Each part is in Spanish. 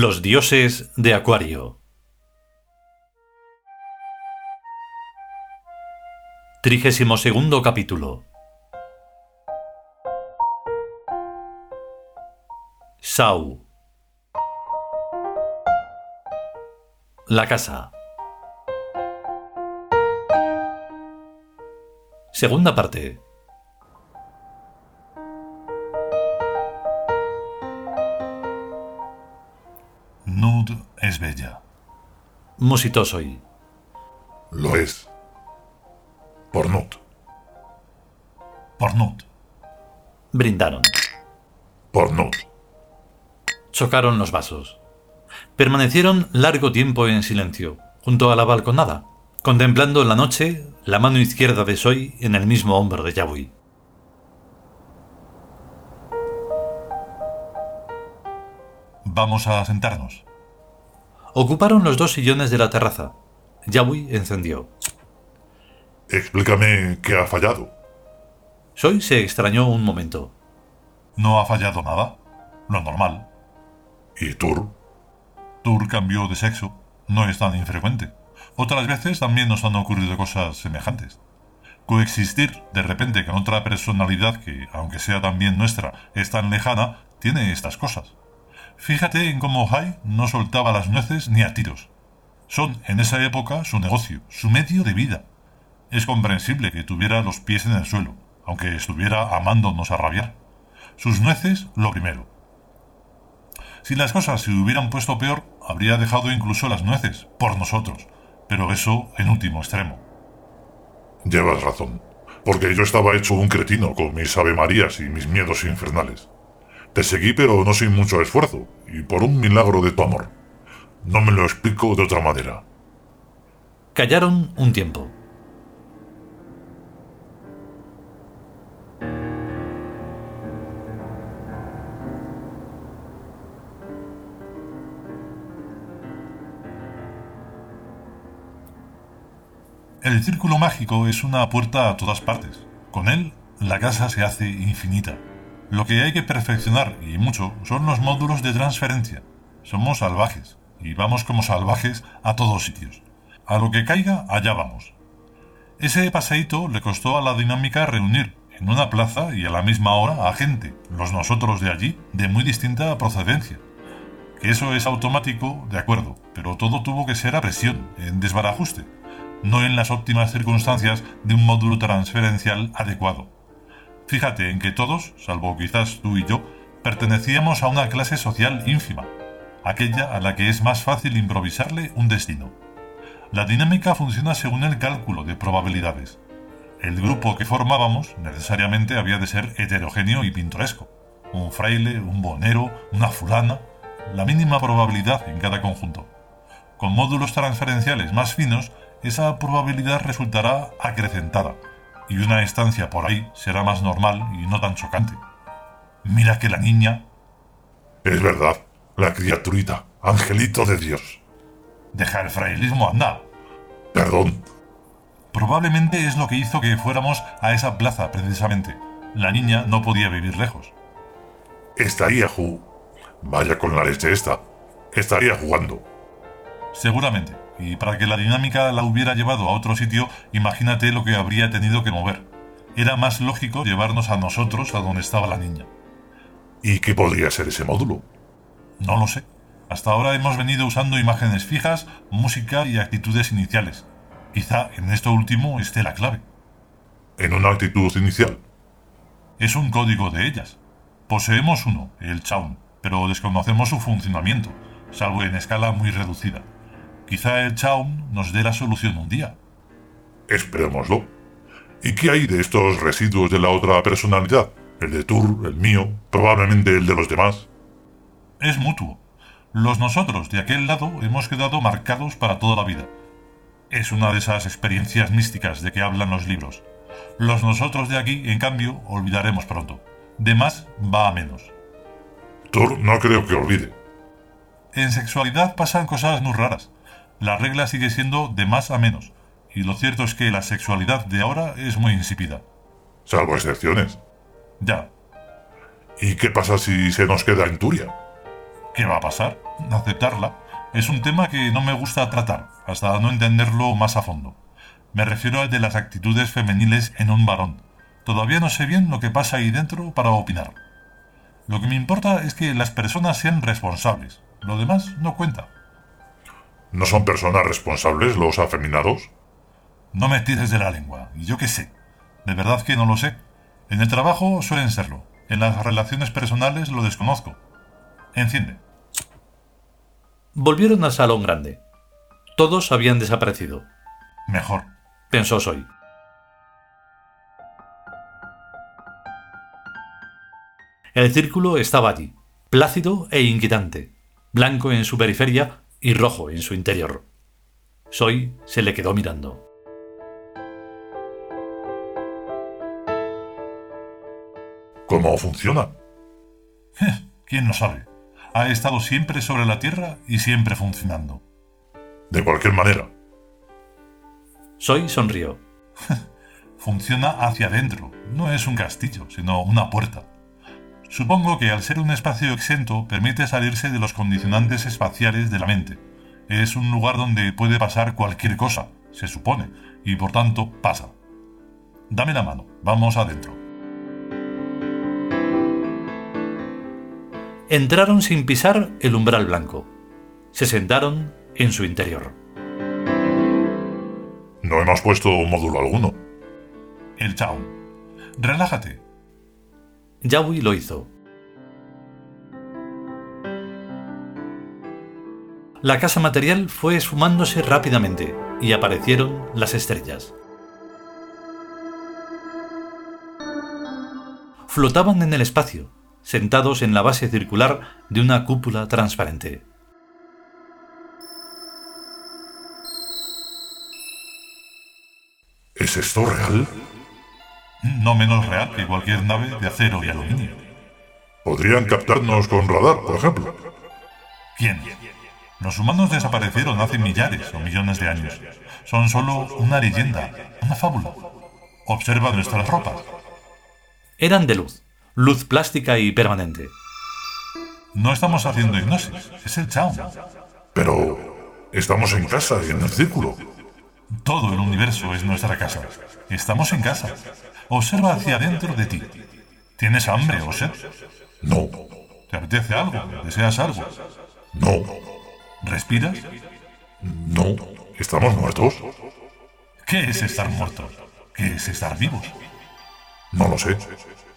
Los dioses de Acuario. Trigésimo segundo capítulo. Sau. La casa. Segunda parte. Musitó soy. Lo es. Por Nut. Por Nud. Brindaron. Por Nut. Chocaron los vasos. Permanecieron largo tiempo en silencio, junto a la balconada, contemplando la noche la mano izquierda de Soy en el mismo hombro de Yabui. Vamos a sentarnos. Ocuparon los dos sillones de la terraza. Yabui encendió. Explícame qué ha fallado. Soy se extrañó un momento. No ha fallado nada. Lo normal. ¿Y Tur? Tur cambió de sexo. No es tan infrecuente. Otras veces también nos han ocurrido cosas semejantes. Coexistir de repente con otra personalidad que, aunque sea también nuestra, es tan lejana, tiene estas cosas. Fíjate en cómo Hai no soltaba las nueces ni a tiros. Son, en esa época, su negocio, su medio de vida. Es comprensible que tuviera los pies en el suelo, aunque estuviera amándonos a rabiar. Sus nueces, lo primero. Si las cosas se hubieran puesto peor, habría dejado incluso las nueces, por nosotros, pero eso en último extremo. Llevas razón. Porque yo estaba hecho un cretino con mis avemarías y mis miedos infernales. Te seguí pero no sin mucho esfuerzo, y por un milagro de tu amor. No me lo explico de otra manera. Callaron un tiempo. El círculo mágico es una puerta a todas partes. Con él, la casa se hace infinita. Lo que hay que perfeccionar, y mucho, son los módulos de transferencia. Somos salvajes, y vamos como salvajes a todos sitios. A lo que caiga, allá vamos. Ese paseíto le costó a la dinámica reunir en una plaza y a la misma hora a gente, los nosotros de allí, de muy distinta procedencia. Que eso es automático, de acuerdo, pero todo tuvo que ser a presión, en desbarajuste, no en las óptimas circunstancias de un módulo transferencial adecuado. Fíjate en que todos, salvo quizás tú y yo, pertenecíamos a una clase social ínfima, aquella a la que es más fácil improvisarle un destino. La dinámica funciona según el cálculo de probabilidades. El grupo que formábamos necesariamente había de ser heterogéneo y pintoresco. Un fraile, un bonero, una fulana, la mínima probabilidad en cada conjunto. Con módulos transferenciales más finos, esa probabilidad resultará acrecentada, y una estancia por ahí será más normal y no tan chocante. Mira que la niña... Es verdad, la criaturita, angelito de Dios. Deja el frailismo, anda. Perdón. Probablemente es lo que hizo que fuéramos a esa plaza precisamente. La niña no podía vivir lejos. Estaría ju... Vaya con la leche esta. Estaría jugando. Seguramente. Y para que la dinámica la hubiera llevado a otro sitio, imagínate lo que habría tenido que mover. Era más lógico llevarnos a nosotros a donde estaba la niña. ¿Y qué podría ser ese módulo? No lo sé. Hasta ahora hemos venido usando imágenes fijas, música y actitudes iniciales. Quizá en esto último esté la clave. ¿En una actitud inicial? Es un código de ellas. Poseemos uno, el Chaun, pero desconocemos su funcionamiento, salvo en escala muy reducida. Quizá el Chaun nos dé la solución un día. Esperémoslo. ¿Y qué hay de estos residuos de la otra personalidad? El de Tur, el mío, probablemente el de los demás. Es mutuo. Los nosotros de aquel lado hemos quedado marcados para toda la vida. Es una de esas experiencias místicas de que hablan los libros. Los nosotros de aquí, en cambio, olvidaremos pronto. De más va a menos. Tur no creo que olvide. En sexualidad pasan cosas muy raras. La regla sigue siendo de más a menos, y lo cierto es que la sexualidad de ahora es muy insípida. Salvo excepciones. Ya. ¿Y qué pasa si se nos queda en Turia? ¿Qué va a pasar? Aceptarla. Es un tema que no me gusta tratar, hasta no entenderlo más a fondo. Me refiero al de las actitudes femeniles en un varón. Todavía no sé bien lo que pasa ahí dentro para opinar. Lo que me importa es que las personas sean responsables. Lo demás no cuenta. ¿No son personas responsables los afeminados? No me tires de la lengua. ¿Y yo qué sé? De verdad que no lo sé. En el trabajo suelen serlo. En las relaciones personales lo desconozco. Enciende. Volvieron al salón grande. Todos habían desaparecido. Mejor. Pensó Soy. El círculo estaba allí, plácido e inquietante, blanco en su periferia y rojo en su interior. Soy se le quedó mirando. ¿Cómo funciona? ¿Quién lo sabe? Ha estado siempre sobre la Tierra y siempre funcionando. De cualquier manera. Soy sonrió. Funciona hacia adentro. No es un castillo, sino una puerta. Supongo que al ser un espacio exento permite salirse de los condicionantes espaciales de la mente. Es un lugar donde puede pasar cualquier cosa, se supone, y por tanto pasa. Dame la mano, vamos adentro. Entraron sin pisar el umbral blanco. Se sentaron en su interior. No hemos puesto módulo alguno. El chao. Relájate, Yawi lo hizo. La casa material fue esfumándose rápidamente y aparecieron las estrellas. Flotaban en el espacio, sentados en la base circular de una cúpula transparente. ¿Es esto real? No menos real que cualquier nave de acero y aluminio. ¿Podrían captarnos con radar, por ejemplo? ¿Quién? Los humanos desaparecieron hace millares o millones de años. Son solo una leyenda, una fábula. Observa nuestras ropas. Eran de luz, luz plástica y permanente. No estamos haciendo hipnosis, es el Chao. Pero estamos en casa y en el círculo. Todo el universo es nuestra casa. Estamos en casa. Observa hacia adentro de ti. ¿Tienes hambre o sed? No, ¿Te apetece algo? ¿Deseas algo? no, ¿Respiras? no. ¿Estamos muertos? ¿Qué es estar muerto? ¿Qué es estar vivos? No lo sé.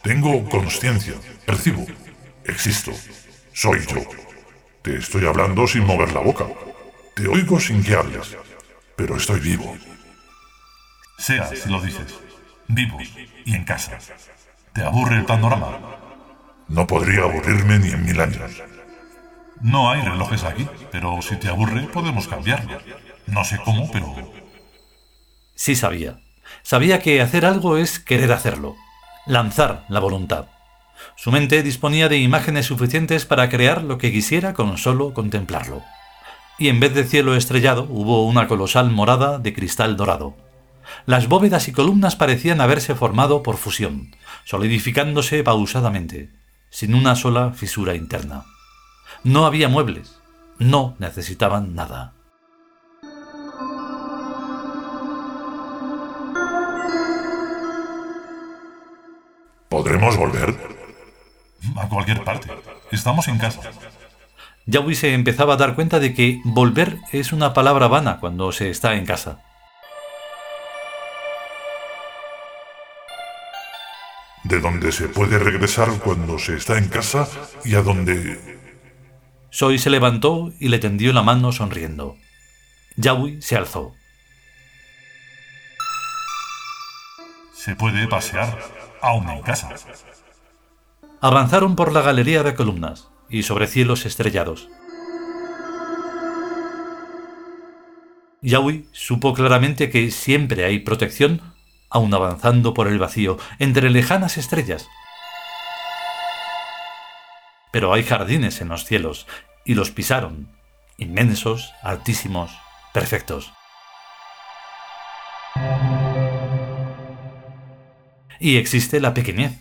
Tengo conciencia. Percibo. Existo. Soy yo. Te estoy hablando sin mover la boca. Te oigo sin que hables. Pero estoy vivo. Sea si lo dices. Vivo y en casa. ¿Te aburre el panorama? No podría aburrirme ni en mil años. No hay relojes aquí, pero si te aburre podemos cambiarlo. No sé cómo, pero... Sí sabía. Sabía que hacer algo es querer hacerlo. Lanzar la voluntad. Su mente disponía de imágenes suficientes para crear lo que quisiera con solo contemplarlo. Y en vez de cielo estrellado hubo una colosal morada de cristal dorado. Las bóvedas y columnas parecían haberse formado por fusión, solidificándose pausadamente, sin una sola fisura interna. No había muebles, no necesitaban nada. ¿Podremos volver? A cualquier parte. Estamos en casa. Yawi se empezaba a dar cuenta de que volver es una palabra vana cuando se está en casa. De donde se puede regresar cuando se está en casa y a donde... Soy se levantó y le tendió la mano sonriendo. Yawi se alzó. Se puede pasear, aún en casa. Avanzaron por la galería de columnas y sobre cielos estrellados. Yawi supo claramente que siempre hay protección aun avanzando por el vacío, entre lejanas estrellas. Pero hay jardines en los cielos, y los pisaron, inmensos, altísimos, perfectos. Y existe la pequeñez,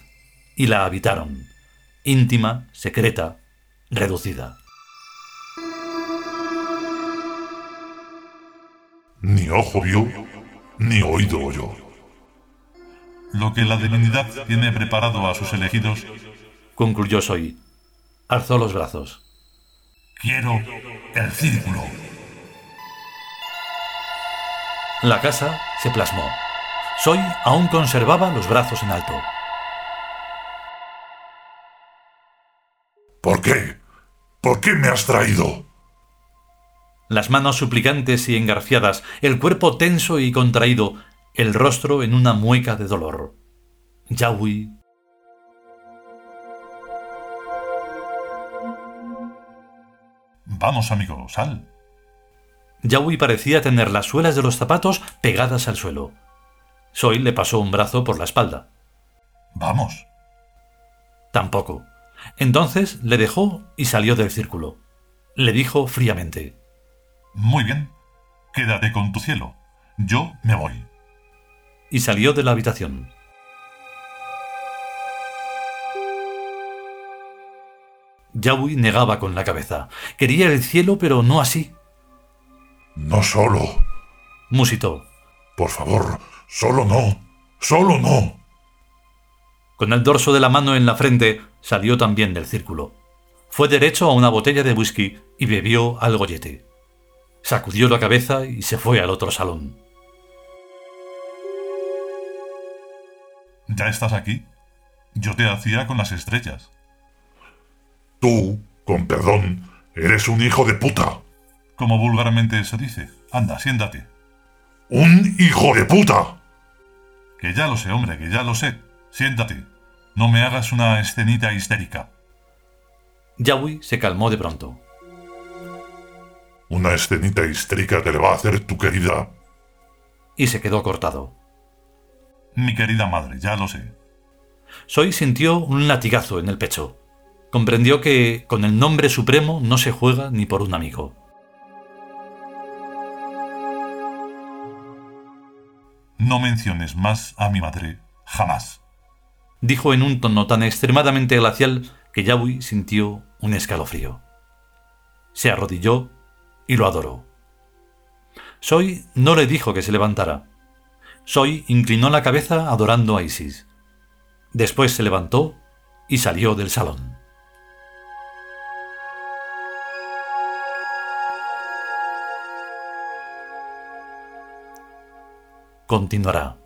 y la habitaron, íntima, secreta, reducida. Ni ojo vio, ni oído oyó. Lo que la divinidad tiene preparado a sus elegidos, concluyó Soy. Alzó los brazos. Quiero el círculo. La casa se plasmó. Soy aún conservaba los brazos en alto. ¿Por qué? ¿Por qué me has traído? Las manos suplicantes y engarfiadas, el cuerpo tenso y contraído, el rostro en una mueca de dolor. Yahui. Vamos, amigo, sal. Yahui parecía tener las suelas de los zapatos pegadas al suelo. Soy le pasó un brazo por la espalda. Vamos. Tampoco. Entonces le dejó y salió del círculo. Le dijo fríamente. Muy bien. Quédate con tu cielo. Yo me voy. Y salió de la habitación. Yahui negaba con la cabeza. Quería el cielo, pero no así. No solo. Musitó. Por favor, solo no. Solo no. Con el dorso de la mano en la frente, salió también del círculo. Fue derecho a una botella de whisky y bebió al gollete. Sacudió la cabeza y se fue al otro salón. ¿Ya estás aquí? Yo te hacía con las estrellas. Tú, con perdón, eres un hijo de puta. Como vulgarmente se dice. Anda, siéntate. ¡Un hijo de puta! Que ya lo sé, hombre, que ya lo sé. Siéntate. No me hagas una escenita histérica. Yahui se calmó de pronto. Una escenita histérica te le va a hacer tu querida. Y se quedó cortado. Mi querida madre, ya lo sé. Soy sintió un latigazo en el pecho. Comprendió que con el nombre supremo no se juega ni por un amigo. No menciones más a mi madre, jamás. Dijo en un tono tan extremadamente glacial que Yahweh sintió un escalofrío. Se arrodilló y lo adoró. Soy no le dijo que se levantara. Soy inclinó la cabeza adorando a Isis. Después se levantó y salió del salón. continuará.